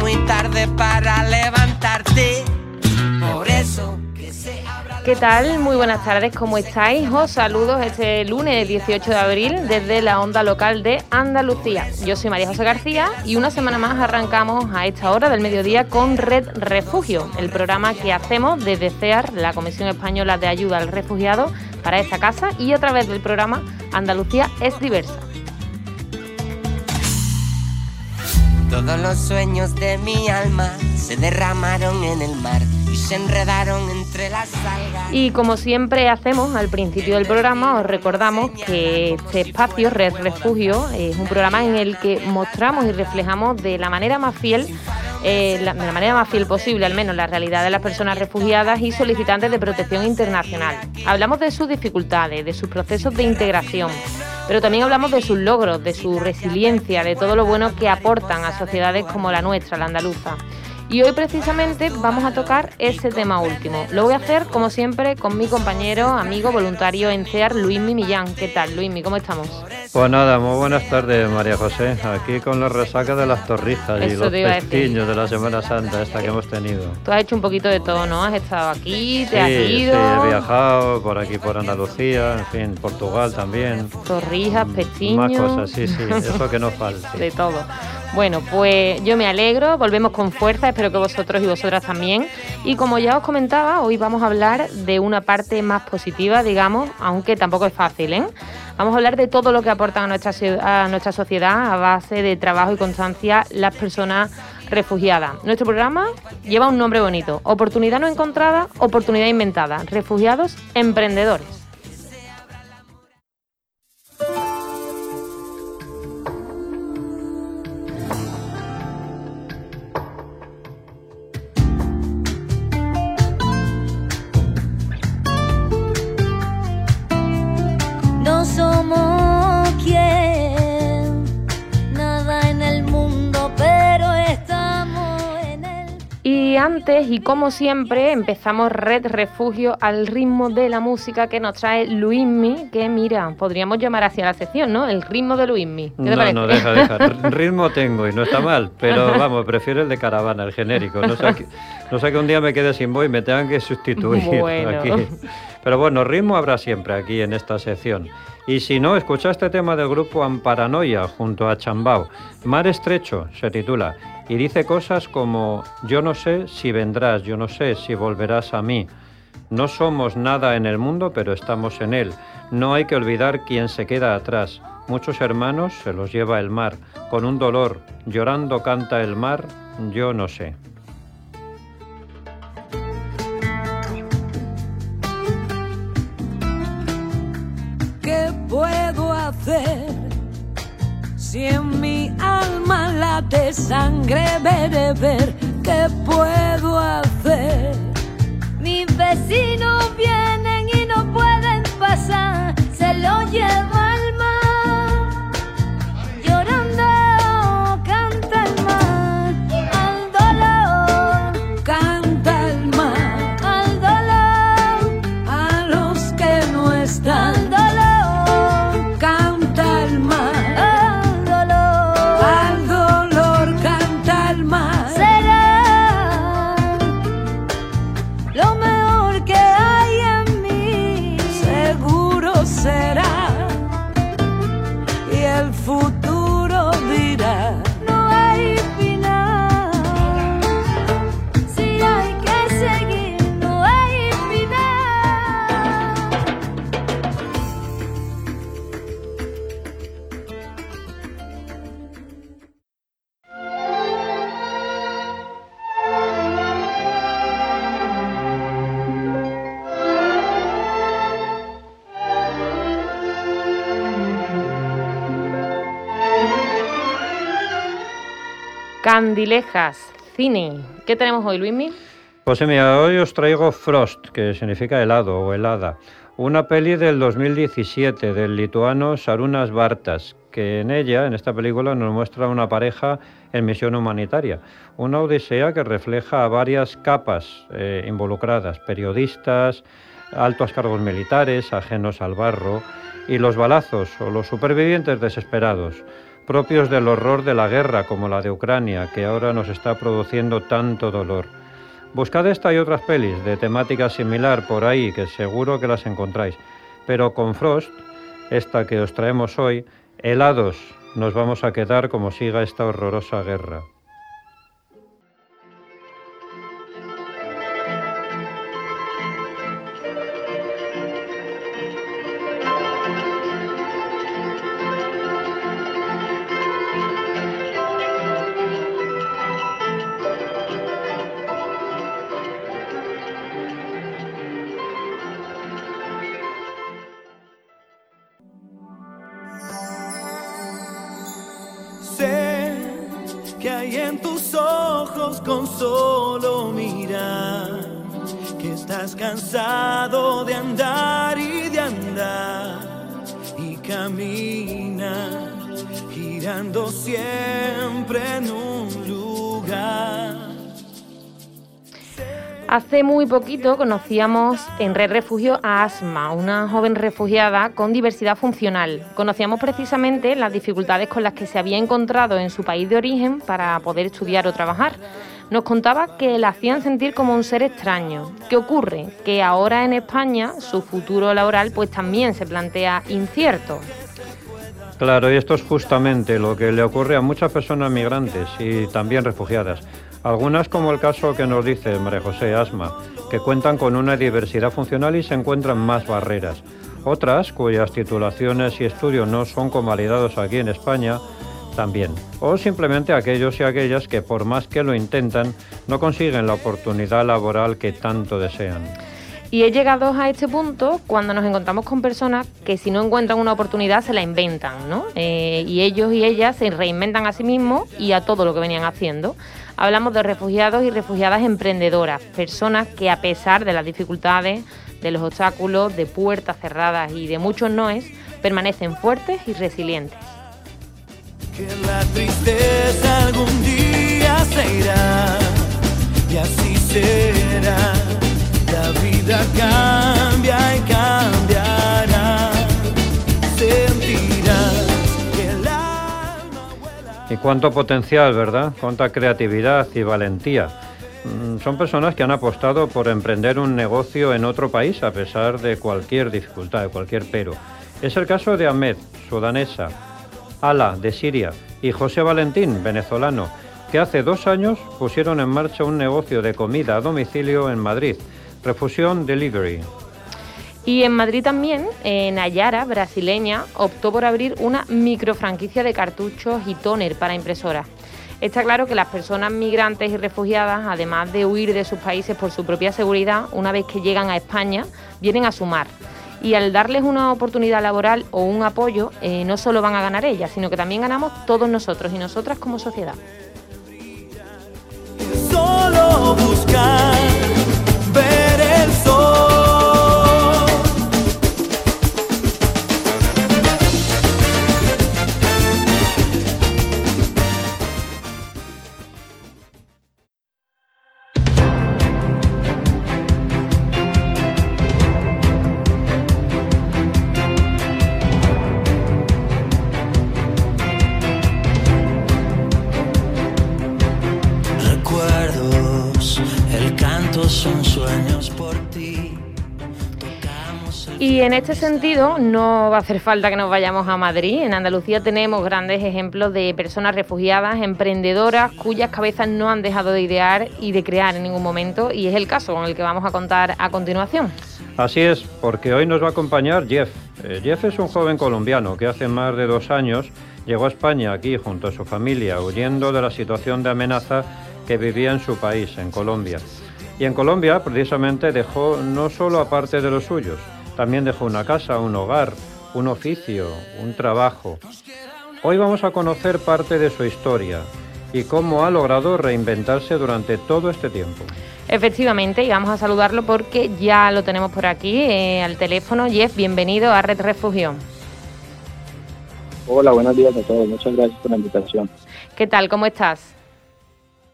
Muy tarde para levantarte. Por eso ¿Qué tal? Muy buenas tardes, ¿cómo estáis? Os saludo este lunes 18 de abril desde la onda local de Andalucía. Yo soy María José García y una semana más arrancamos a esta hora del mediodía con Red Refugio, el programa que hacemos desde CEAR, la Comisión Española de Ayuda al Refugiado, para esta casa y a través del programa Andalucía es diversa. Todos los sueños de mi alma se derramaron en el mar y se enredaron entre las algas. Y como siempre hacemos al principio del programa, os recordamos que este espacio, Red Refugio, es un programa en el que mostramos y reflejamos de la manera más fiel eh, de la manera más fiel posible, al menos, la realidad de las personas refugiadas y solicitantes de protección internacional. Hablamos de sus dificultades, de sus procesos de integración, pero también hablamos de sus logros, de su resiliencia, de todo lo bueno que aportan a sociedades como la nuestra, la andaluza. Y hoy precisamente vamos a tocar ese tema último. Lo voy a hacer como siempre con mi compañero, amigo, voluntario en CEAR, Luismi Millán. ¿Qué tal, Luismi? ¿Cómo estamos? Pues nada, muy buenas tardes, María José. Aquí con los resacas de las torrijas y los pestiños de la Semana Santa esta que hemos tenido. Tú has hecho un poquito de todo, ¿no? Has estado aquí, te has ido. Sí, he viajado por aquí, por Andalucía, en fin, Portugal también. Torrijas, pestiños. Más cosas, sí, sí, eso que no falta. de todo. Bueno, pues yo me alegro, volvemos con fuerza, espero que vosotros y vosotras también. Y como ya os comentaba, hoy vamos a hablar de una parte más positiva, digamos, aunque tampoco es fácil, ¿eh? Vamos a hablar de todo lo que aportan a nuestra, a nuestra sociedad a base de trabajo y constancia las personas refugiadas. Nuestro programa lleva un nombre bonito, oportunidad no encontrada, oportunidad inventada, refugiados emprendedores. Antes y como siempre empezamos Red Refugio al ritmo de la música que nos trae Luismi, que mira, podríamos llamar hacia la sección, ¿no? El ritmo de Luismi. no, no, deja, deja. ritmo tengo y no está mal, pero vamos, prefiero el de caravana, el genérico. No sé, que, no sé que un día me quede sin voz y me tengan que sustituir aquí. Pero bueno, ritmo habrá siempre aquí en esta sección. Y si no, escucha este tema del grupo Amparanoia junto a Chambao. Mar Estrecho se titula y dice cosas como yo no sé si vendrás, yo no sé si volverás a mí. No somos nada en el mundo, pero estamos en él. No hay que olvidar quién se queda atrás. Muchos hermanos se los lleva el mar. Con un dolor, llorando canta el mar, yo no sé. ¿Qué puedo hacer? Si de sangre ver, ¿qué puedo hacer? Mis vecinos vienen y no pueden pasar, se lo llevan. Candilejas, cine. ¿Qué tenemos hoy, Luismi? Pues mira, hoy os traigo Frost, que significa helado o helada. Una peli del 2017 del lituano Sarunas Bartas, que en ella, en esta película, nos muestra una pareja en misión humanitaria. Una odisea que refleja a varias capas eh, involucradas, periodistas, altos cargos militares, ajenos al barro, y los balazos o los supervivientes desesperados, propios del horror de la guerra como la de Ucrania, que ahora nos está produciendo tanto dolor. Buscad esta y otras pelis de temática similar por ahí, que seguro que las encontráis. Pero con Frost, esta que os traemos hoy, helados nos vamos a quedar como siga esta horrorosa guerra. Con solo mirar que estás cansado de andar y de andar y camina girando siempre Hace muy poquito conocíamos en Red Refugio a Asma, una joven refugiada con diversidad funcional. Conocíamos precisamente las dificultades con las que se había encontrado en su país de origen para poder estudiar o trabajar. Nos contaba que la hacían sentir como un ser extraño. ¿Qué ocurre? Que ahora en España su futuro laboral pues también se plantea incierto. Claro, y esto es justamente lo que le ocurre a muchas personas migrantes y también refugiadas. Algunas, como el caso que nos dice María José Asma, que cuentan con una diversidad funcional y se encuentran más barreras. Otras, cuyas titulaciones y estudios no son convalidados aquí en España, también. O simplemente aquellos y aquellas que por más que lo intentan, no consiguen la oportunidad laboral que tanto desean. Y he llegado a este punto cuando nos encontramos con personas que si no encuentran una oportunidad se la inventan, ¿no? Eh, y ellos y ellas se reinventan a sí mismos y a todo lo que venían haciendo. Hablamos de refugiados y refugiadas emprendedoras, personas que a pesar de las dificultades, de los obstáculos, de puertas cerradas y de muchos noes, permanecen fuertes y resilientes. Cuánto potencial, ¿verdad? Cuánta creatividad y valentía. Mm, son personas que han apostado por emprender un negocio en otro país a pesar de cualquier dificultad, de cualquier pero. Es el caso de Ahmed, sudanesa, Ala, de Siria, y José Valentín, venezolano, que hace dos años pusieron en marcha un negocio de comida a domicilio en Madrid Refusión Delivery. Y en Madrid también, Nayara, brasileña, optó por abrir una microfranquicia de cartuchos y tóner para impresoras. Está claro que las personas migrantes y refugiadas, además de huir de sus países por su propia seguridad, una vez que llegan a España, vienen a sumar. Y al darles una oportunidad laboral o un apoyo, eh, no solo van a ganar ellas, sino que también ganamos todos nosotros y nosotras como sociedad. Solo buscar en este sentido, no va a hacer falta que nos vayamos a Madrid. En Andalucía tenemos grandes ejemplos de personas refugiadas, emprendedoras, cuyas cabezas no han dejado de idear y de crear en ningún momento. Y es el caso con el que vamos a contar a continuación. Así es, porque hoy nos va a acompañar Jeff. Eh, Jeff es un joven colombiano que hace más de dos años llegó a España aquí junto a su familia, huyendo de la situación de amenaza que vivía en su país, en Colombia. Y en Colombia, precisamente, dejó no solo a parte de los suyos, también dejó una casa, un hogar, un oficio, un trabajo. Hoy vamos a conocer parte de su historia y cómo ha logrado reinventarse durante todo este tiempo. Efectivamente, y vamos a saludarlo porque ya lo tenemos por aquí eh, al teléfono. Jeff, bienvenido a Red Refugio. Hola, buenos días a todos. Muchas gracias por la invitación. ¿Qué tal? ¿Cómo estás?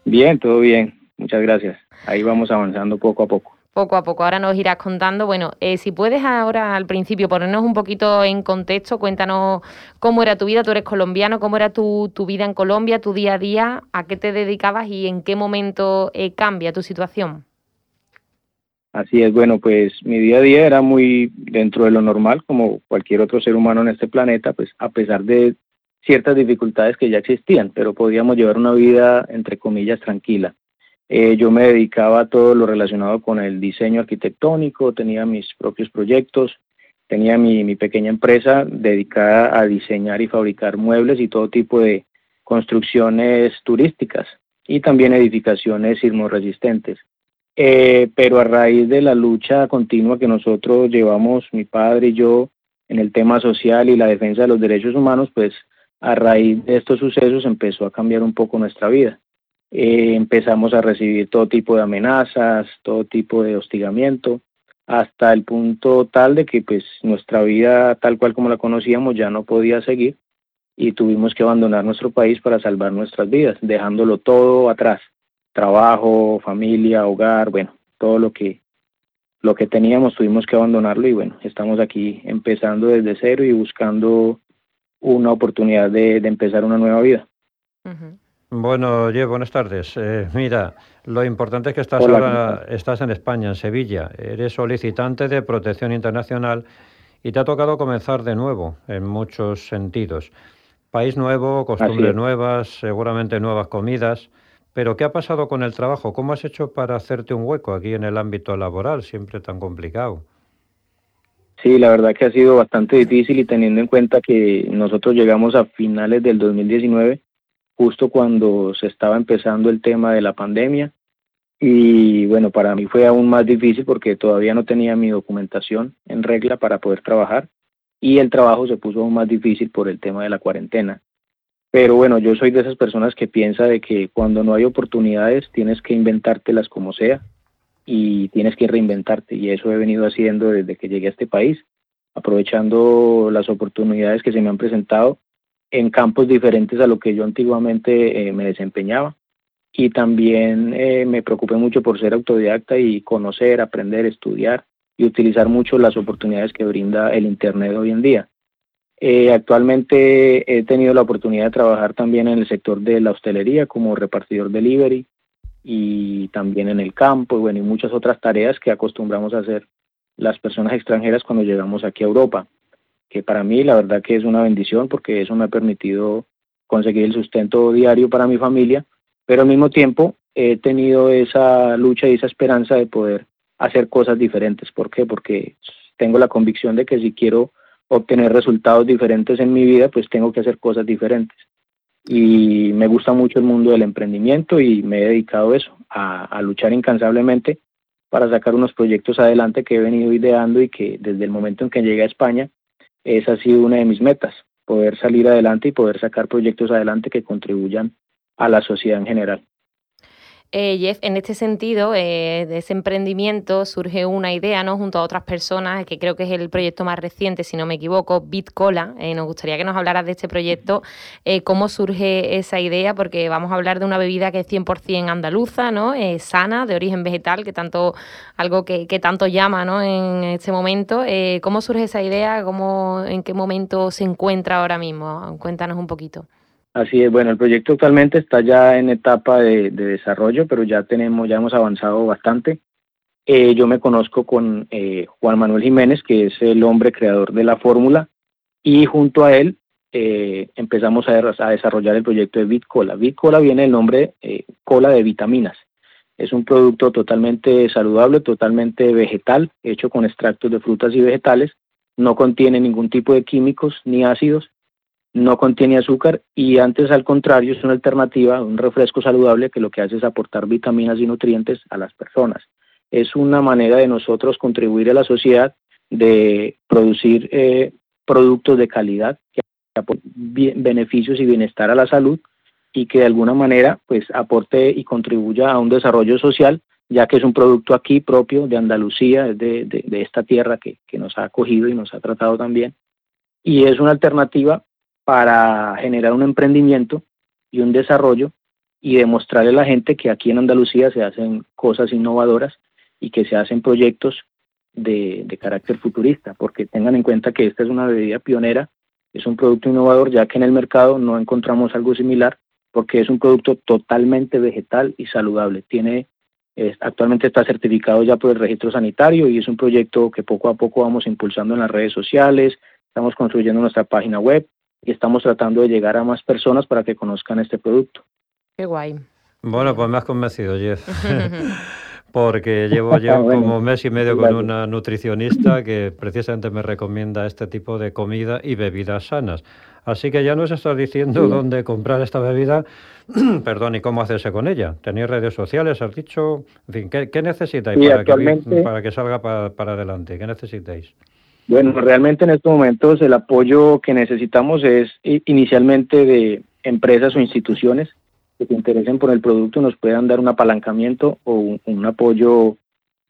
Bien, todo bien. Muchas gracias. Ahí vamos avanzando poco a poco poco a poco. Ahora nos irás contando. Bueno, eh, si puedes ahora al principio ponernos un poquito en contexto, cuéntanos cómo era tu vida, tú eres colombiano, cómo era tu, tu vida en Colombia, tu día a día, a qué te dedicabas y en qué momento eh, cambia tu situación. Así es, bueno, pues mi día a día era muy dentro de lo normal, como cualquier otro ser humano en este planeta, pues a pesar de ciertas dificultades que ya existían, pero podíamos llevar una vida, entre comillas, tranquila. Eh, yo me dedicaba a todo lo relacionado con el diseño arquitectónico, tenía mis propios proyectos, tenía mi, pequeña empresa dedicada a diseñar y fabricar muebles y todo tipo de construcciones turísticas y también edificaciones sismoresistentes. Eh, pero a raíz de la lucha continua que nosotros llevamos, mi padre y yo, en el tema social y la defensa de los derechos humanos, pues a raíz de estos sucesos empezó a cambiar un poco nuestra vida. Eh, empezamos a recibir todo tipo de amenazas, todo tipo de hostigamiento, hasta el punto tal de que pues nuestra vida tal cual como la conocíamos ya no podía seguir y tuvimos que abandonar nuestro país para salvar nuestras vidas, dejándolo todo atrás, trabajo, familia, hogar, bueno, todo lo que lo que teníamos tuvimos que abandonarlo y bueno, estamos aquí empezando desde cero y buscando una oportunidad de, empezar una nueva vida. Bueno, oye, buenas tardes. Eh, mira, lo importante es que estás ahora estás en España, en Sevilla. Eres solicitante de protección internacional y te ha tocado comenzar de nuevo en muchos sentidos. País nuevo, costumbres nuevas, seguramente nuevas comidas. Pero ¿qué ha pasado con el trabajo? ¿Cómo has hecho para hacerte un hueco aquí en el ámbito laboral, siempre tan complicado? Sí, la verdad que ha sido bastante difícil y teniendo en cuenta que nosotros llegamos a finales del 2019 justo cuando se estaba empezando el tema de la pandemia. Y bueno, para mí fue aún más difícil porque todavía no tenía mi documentación en regla para poder trabajar y el trabajo se puso aún más difícil por el tema de la cuarentena. Pero bueno, yo soy de esas personas que piensa de que cuando no hay oportunidades tienes que inventártelas como sea y tienes que reinventarte y eso he venido haciendo desde que llegué a este país, aprovechando las oportunidades que se me han presentado en campos diferentes a lo que yo antiguamente eh, me desempeñaba. Y también eh, me preocupé mucho por ser autodidacta y conocer, aprender, estudiar y utilizar mucho las oportunidades que brinda el Internet hoy en día. Eh, actualmente he tenido la oportunidad de trabajar también en el sector de la hostelería como repartidor delivery y también en el campo y, bueno, y muchas otras tareas que acostumbramos a hacer las personas extranjeras cuando llegamos aquí a Europa que para mí la verdad que es una bendición porque eso me ha permitido conseguir el sustento diario para mi familia, pero al mismo tiempo he tenido esa lucha y esa esperanza de poder hacer cosas diferentes. ¿Por qué? Porque tengo la convicción de que si quiero obtener resultados diferentes en mi vida, pues tengo que hacer cosas diferentes. Y me gusta mucho el mundo del emprendimiento y me he dedicado a eso, a, a luchar incansablemente para sacar unos proyectos adelante que he venido ideando y que desde el momento en que llegué a España esa ha sido una de mis metas, poder salir adelante y poder sacar proyectos adelante que contribuyan a la sociedad en general. Eh, Jeff, en este sentido, eh, de ese emprendimiento surge una idea, ¿no? Junto a otras personas, que creo que es el proyecto más reciente, si no me equivoco, Bitcola. Eh, nos gustaría que nos hablaras de este proyecto, eh, cómo surge esa idea, porque vamos a hablar de una bebida que es 100% andaluza, ¿no? sana, de origen vegetal, que tanto, algo que, que tanto llama, ¿no? En este momento. ¿Cómo surge esa idea? ¿Cómo, ¿En qué momento se encuentra ahora mismo? Cuéntanos un poquito. Así es, bueno, el proyecto actualmente está ya en etapa de, desarrollo, pero ya tenemos, ya hemos avanzado bastante. Eh, yo me conozco con eh, Juan Manuel Jiménez, que es el hombre creador de la fórmula, y junto a él eh, empezamos a, desarrollar el proyecto de Bitcola. Bitcola viene del nombre cola de vitaminas. Es un producto totalmente saludable, totalmente vegetal, hecho con extractos de frutas y vegetales. No contiene ningún tipo de químicos ni ácidos no contiene azúcar y antes al contrario es una alternativa, un refresco saludable que lo que hace es aportar vitaminas y nutrientes a las personas. Es una manera de nosotros contribuir a la sociedad de producir eh, productos de calidad que aporten beneficios y bienestar a la salud y que de alguna manera pues aporte y contribuya a un desarrollo social, ya que es un producto aquí propio de Andalucía, de, de, esta tierra que, que, nos ha acogido y nos ha tratado también. Y es una alternativa para generar un emprendimiento y un desarrollo y demostrarle a la gente que aquí en Andalucía se hacen cosas innovadoras y que se hacen proyectos de, de carácter futurista, porque tengan en cuenta que esta es una bebida pionera, es un producto innovador, ya que en el mercado no encontramos algo similar porque es un producto totalmente vegetal y saludable. Tiene actualmente está certificado ya por el registro sanitario y es un proyecto que poco a poco vamos impulsando en las redes sociales, estamos construyendo nuestra página web y estamos tratando de llegar a más personas para que conozcan este producto. Qué guay. Bueno, pues me has convencido, Jeff. porque llevo ya como mes y medio con una nutricionista que precisamente me recomienda este tipo de comida y bebidas sanas. Así que ya nos estás diciendo dónde comprar esta bebida, perdón, y cómo hacerse con ella. Tenéis redes sociales, has dicho, en fin, ¿qué, necesitáis para, que, para que salga para, para adelante? ¿Qué necesitáis? Bueno, realmente en estos momentos el apoyo que necesitamos es inicialmente de empresas o instituciones que se interesen por el producto nos puedan dar un apalancamiento o un, apoyo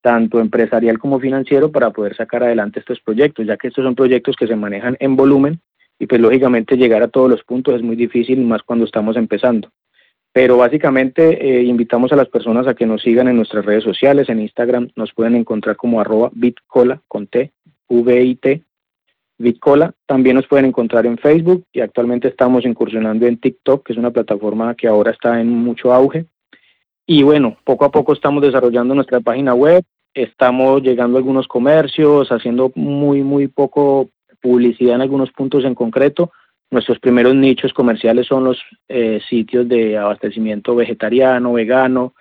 tanto empresarial como financiero para poder sacar adelante estos proyectos, ya que estos son proyectos que se manejan en volumen y pues lógicamente llegar a todos los puntos es muy difícil, más cuando estamos empezando. Pero básicamente eh, invitamos a las personas a que nos sigan en nuestras redes sociales, en Instagram nos pueden encontrar como arroba bitcola con T, V-I-T, bitcola. También nos pueden encontrar en Facebook y actualmente estamos incursionando en TikTok, que es una plataforma que ahora está en mucho auge. Y bueno, poco a poco estamos desarrollando nuestra página web, estamos llegando a algunos comercios, haciendo muy, muy poco publicidad en algunos puntos en concreto. Nuestros primeros nichos comerciales son los eh, sitios de abastecimiento vegetariano, vegano,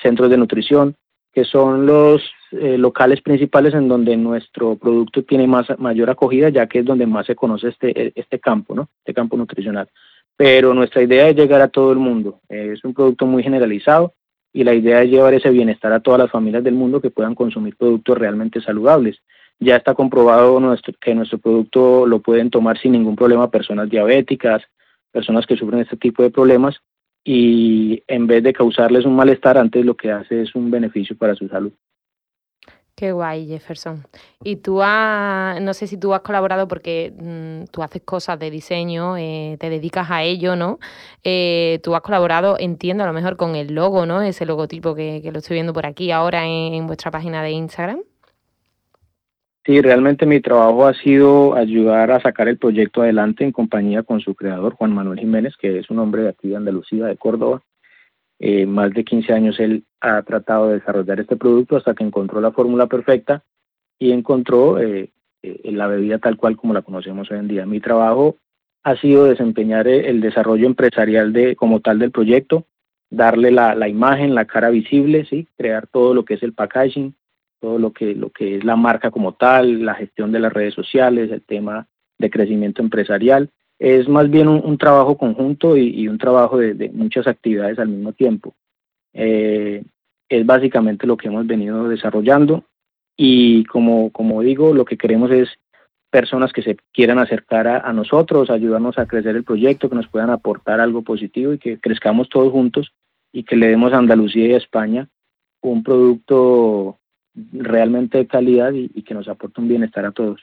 centros de nutrición, que son los eh, locales principales en donde nuestro producto tiene más mayor acogida, ya que es donde más se conoce este, este campo, ¿no? Este campo nutricional. Pero nuestra idea es llegar a todo el mundo. es un producto muy generalizado y la idea es llevar ese bienestar a todas las familias del mundo que puedan consumir productos realmente saludables. Ya está comprobado nuestro, que nuestro producto lo pueden tomar sin ningún problema personas diabéticas, personas que sufren este tipo de problemas y en vez de causarles un malestar, antes lo que hace es un beneficio para su salud. Qué guay, Jefferson. Y tú has, no sé si tú has colaborado porque mm, tú haces cosas de diseño, eh, te dedicas a ello, ¿no? Eh, tú has colaborado, entiendo, a lo mejor con el logo, ¿no? Ese logotipo que, lo estoy viendo por aquí ahora en vuestra página de Instagram. Sí, realmente mi trabajo ha sido ayudar a sacar el proyecto adelante en compañía con su creador, Juan Manuel Jiménez, que es un hombre de aquí de Andalucía, de Córdoba. Eh, más de 15 años él ha tratado de desarrollar este producto hasta que encontró la fórmula perfecta y encontró eh, eh, la bebida tal cual como la conocemos hoy en día. Mi trabajo ha sido desempeñar el desarrollo empresarial de como tal del proyecto, darle la, la imagen, la cara visible, sí, crear todo lo que es el packaging, todo lo que, lo que es la marca como tal, la gestión de las redes sociales, el tema de crecimiento empresarial. Es más bien un, trabajo conjunto y, un trabajo de, muchas actividades al mismo tiempo. Eh, es básicamente lo que hemos venido desarrollando y como, como digo, lo que queremos es personas que se quieran acercar a, a, nosotros, ayudarnos a crecer el proyecto, que nos puedan aportar algo positivo y que crezcamos todos juntos y que le demos a Andalucía y a España un producto realmente de calidad y, que nos aporte un bienestar a todos.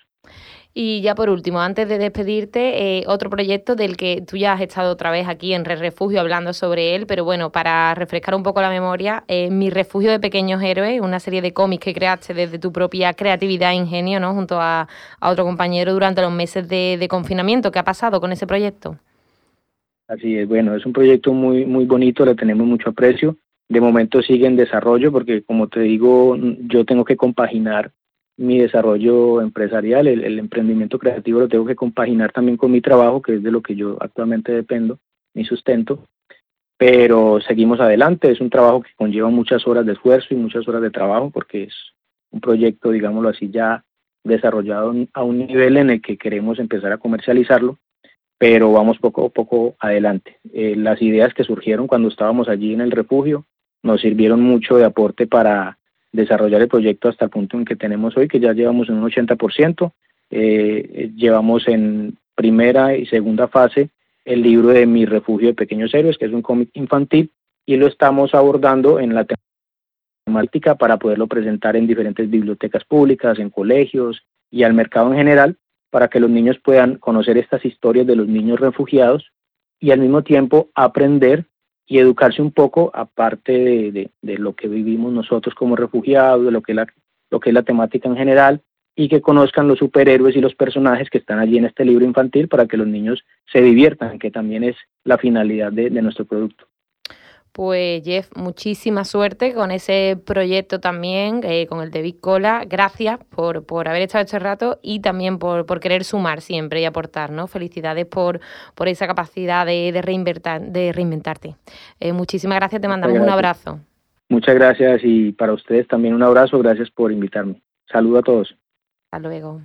Y ya por último, antes de despedirte, eh, otro proyecto del que tú ya has estado otra vez aquí en Re Refugio hablando sobre él, pero bueno, para refrescar un poco la memoria, Mi Refugio de Pequeños Héroes, una serie de cómics que creaste desde tu propia creatividad e ingenio, ¿no? Junto a, otro compañero durante los meses de, de, confinamiento. ¿Qué ha pasado con ese proyecto? Así es, bueno, es un proyecto muy, muy bonito, le tenemos mucho aprecio de momento sigue en desarrollo porque como te digo, yo tengo que compaginar mi desarrollo empresarial, el, emprendimiento creativo lo tengo que compaginar también con mi trabajo, que es de lo que yo actualmente dependo, mi sustento, pero seguimos adelante, es un trabajo que conlleva muchas horas de esfuerzo y muchas horas de trabajo porque es un proyecto, digámoslo así, ya desarrollado a un nivel en el que queremos empezar a comercializarlo, pero vamos poco a poco adelante. Eh, las ideas que surgieron cuando estábamos allí en el refugio, nos sirvieron mucho de aporte para desarrollar el proyecto hasta el punto en que tenemos hoy, que ya llevamos un 80%, eh, llevamos en primera y segunda fase el libro de Mi Refugio de Pequeños Héroes, que es un cómic infantil, y lo estamos abordando en la temática para poderlo presentar en diferentes bibliotecas públicas, en colegios y al mercado en general, para que los niños puedan conocer estas historias de los niños refugiados y al mismo tiempo aprender y educarse un poco, aparte de, lo que vivimos nosotros como refugiados, de lo que, la, lo que es la temática en general, y que conozcan los superhéroes y los personajes que están allí en este libro infantil para que los niños se diviertan, que también es la finalidad de, nuestro producto. Pues Jeff, muchísima suerte con ese proyecto también, eh, con el de Big Cola. Gracias por, por haber estado este rato y también por, por, querer sumar siempre y aportar, ¿no? Felicidades por, por esa capacidad de, de, de reinventarte. Eh, muchísimas gracias, te mandamos un abrazo. Muchas gracias y para ustedes también un abrazo, gracias por invitarme. Saludo a todos. Hasta luego.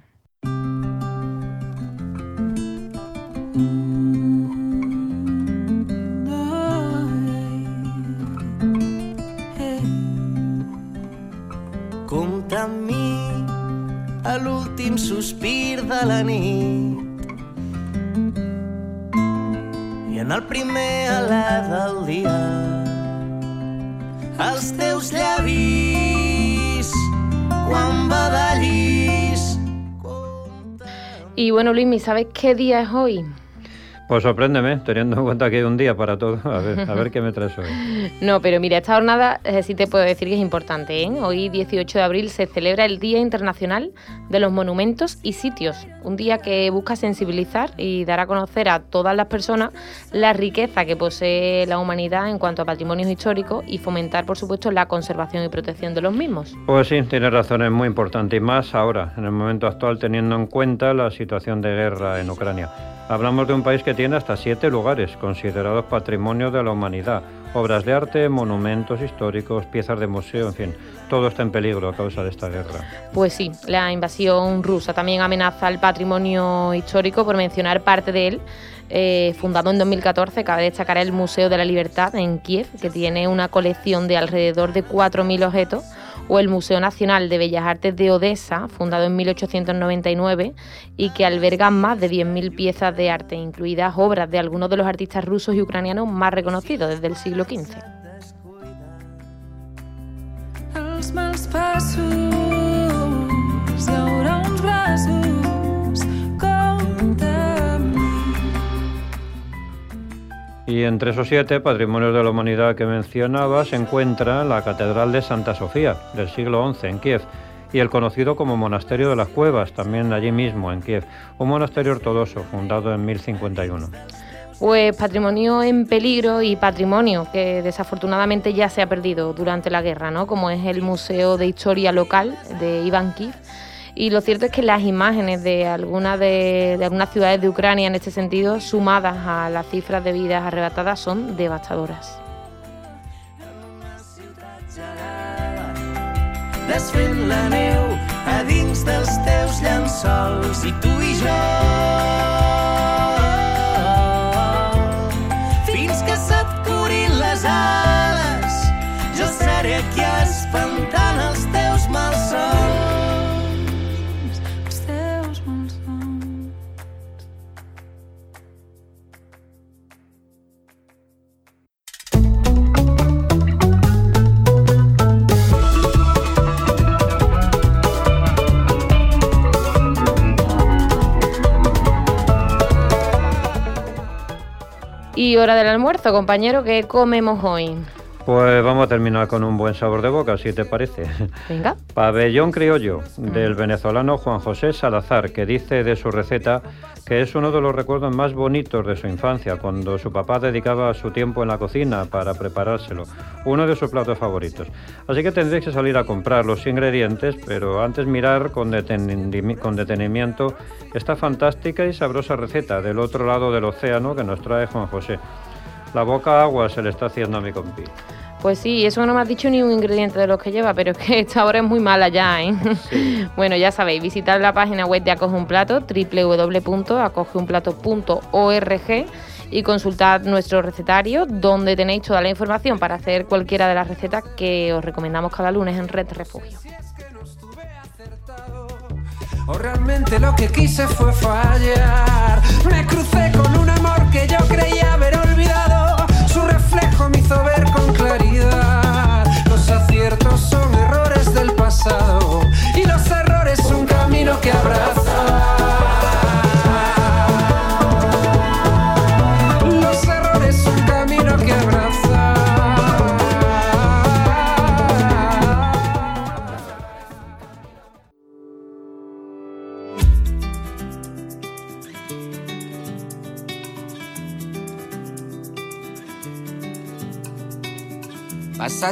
Amb mi a l'últim sospir de la nit i en el primer alè del dia els teus llavis quan badallis Y bueno, Luismi, ¿sabes qué día es hoy? Pues sorpréndeme, teniendo en cuenta que hay un día para todo. A ver, a ver qué me traes hoy. No, pero mira, esta jornada eh, sí te puedo decir que es importante. ¿eh? Hoy, 18 de abril, se celebra el Día Internacional de los Monumentos y Sitios. Un día que busca sensibilizar y dar a conocer a todas las personas la riqueza que posee la humanidad en cuanto a patrimonios históricos y fomentar, por supuesto, la conservación y protección de los mismos. Pues sí, tienes razón, es muy importante. Y más ahora, en el momento actual, teniendo en cuenta la situación de guerra en Ucrania. Hablamos de un país que tiene hasta siete lugares considerados patrimonio de la humanidad, obras de arte, monumentos históricos, piezas de museo, en fin, todo está en peligro a causa de esta guerra. Pues sí, la invasión rusa también amenaza el patrimonio histórico, por mencionar parte de él. Eh, fundado en 2014, cabe destacar el Museo de la Libertad en Kiev, que tiene una colección de alrededor de 4.000 objetos o el Museo Nacional de Bellas Artes de Odessa, fundado en 1899 y que alberga más de 10.000 piezas de arte, incluidas obras de algunos de los artistas rusos y ucranianos más reconocidos desde el siglo XV. Y entre esos siete patrimonios de la humanidad que mencionaba se encuentra la Catedral de Santa Sofía, del siglo XI, en Kiev, y el conocido como Monasterio de las Cuevas, también allí mismo, en Kiev, un monasterio ortodoxo fundado en 1051. Pues patrimonio en peligro y patrimonio que desafortunadamente ya se ha perdido durante la guerra, ¿no? como es el Museo de Historia Local de Iván Kiev y lo cierto es que las imágenes de algunas de, algunas ciudades de Ucrania en este sentido, sumadas a las cifras de vidas arrebatadas, son devastadoras. Y hora del almuerzo, compañero, ¿qué comemos hoy? Pues vamos a terminar con un buen sabor de boca, si te parece. Venga. Pabellón criollo del venezolano Juan José Salazar, que dice de su receta que es uno de los recuerdos más bonitos de su infancia, cuando su papá dedicaba su tiempo en la cocina para preparárselo, uno de sus platos favoritos. Así que tendréis que salir a comprar los ingredientes, pero antes mirar con, con detenimiento esta fantástica y sabrosa receta del otro lado del océano que nos trae Juan José. La boca agua se le está haciendo a mi compi. Pues sí, eso no me has dicho ni un ingrediente de los que lleva, pero es que esta hora es muy mala ya, ¿eh? bueno, ya sabéis, visitar la página web de Acoge un Plato, www.acogeunplato.org y consultad nuestro recetario, donde tenéis toda la información para hacer cualquiera de las recetas que os recomendamos cada lunes en Red Refugio. O realmente lo que quise fue fallar. Me crucé con un amor que yo creía haber olvidado. Me hizo ver con claridad. Los aciertos son errores del pasado. Y los errores un camino que abraza.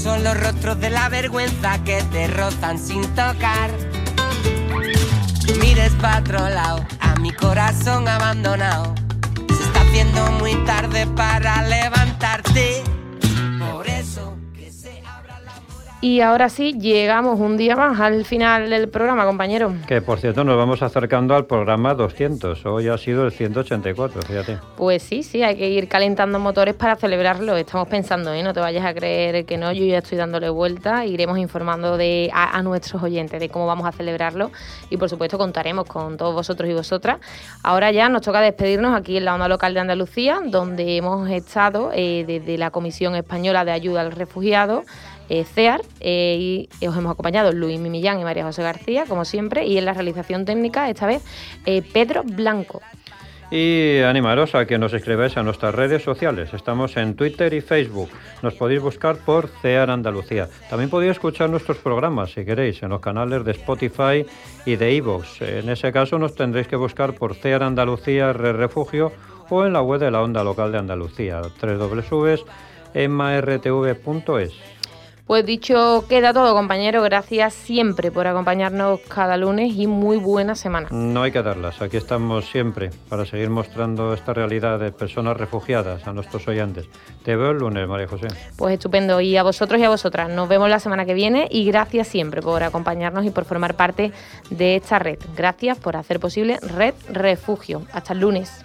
son los rostros de la vergüenza que te rozan sin tocar. Mires para otro lado, a mi corazón abandonado. Se está haciendo muy tarde para levantarte. Y ahora sí, llegamos un día más al final del programa, compañero. Que por cierto, nos vamos acercando al programa 200. Hoy ha sido el 184, fíjate. Pues sí, sí, hay que ir calentando motores para celebrarlo. Estamos pensando, ¿eh? no te vayas a creer que no, yo ya estoy dándole vuelta. Iremos informando de, a, nuestros oyentes de cómo vamos a celebrarlo y por supuesto contaremos con todos vosotros y vosotras. Ahora ya nos toca despedirnos aquí en la onda local de Andalucía, donde hemos estado eh, desde la Comisión Española de Ayuda al Refugiado eh, CEAR eh, y os hemos acompañado Luis Mimillán y María José García, como siempre, y en la realización técnica, esta vez, eh, Pedro Blanco. Y animaros a que nos escribáis a nuestras redes sociales. Estamos en Twitter y Facebook. Nos podéis buscar por CEAR Andalucía. También podéis escuchar nuestros programas, si queréis, en los canales de Spotify y de Evox. En ese caso nos tendréis que buscar por CEAR Andalucía Re Refugio o en la web de la Onda Local de Andalucía, www.martv.es. Pues dicho queda todo, compañero. Gracias siempre por acompañarnos cada lunes y muy buena semana. No hay que darlas. Aquí estamos siempre para seguir mostrando esta realidad de personas refugiadas a nuestros oyentes. Te veo el lunes, María José. Pues estupendo. Y a vosotros y a vosotras. Nos vemos la semana que viene y gracias siempre por acompañarnos y por formar parte de esta red. Gracias por hacer posible Red Refugio. Hasta el lunes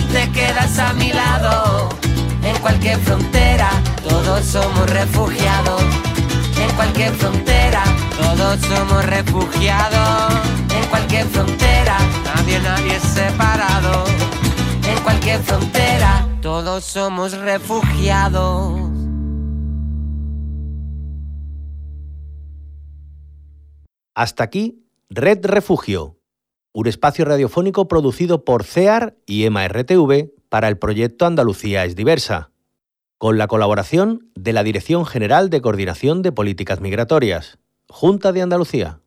te quedas a mi lado. En cualquier frontera, todos somos refugiados. En cualquier frontera, todos somos refugiados. En cualquier frontera, nadie, nadie es separado. En cualquier frontera, todos somos refugiados. Hasta aquí, Red Refugio un espacio radiofónico producido por CEAR y EMA-RTV para el proyecto Andalucía es diversa, con la colaboración de la Dirección General de Coordinación de Políticas Migratorias, Junta de Andalucía.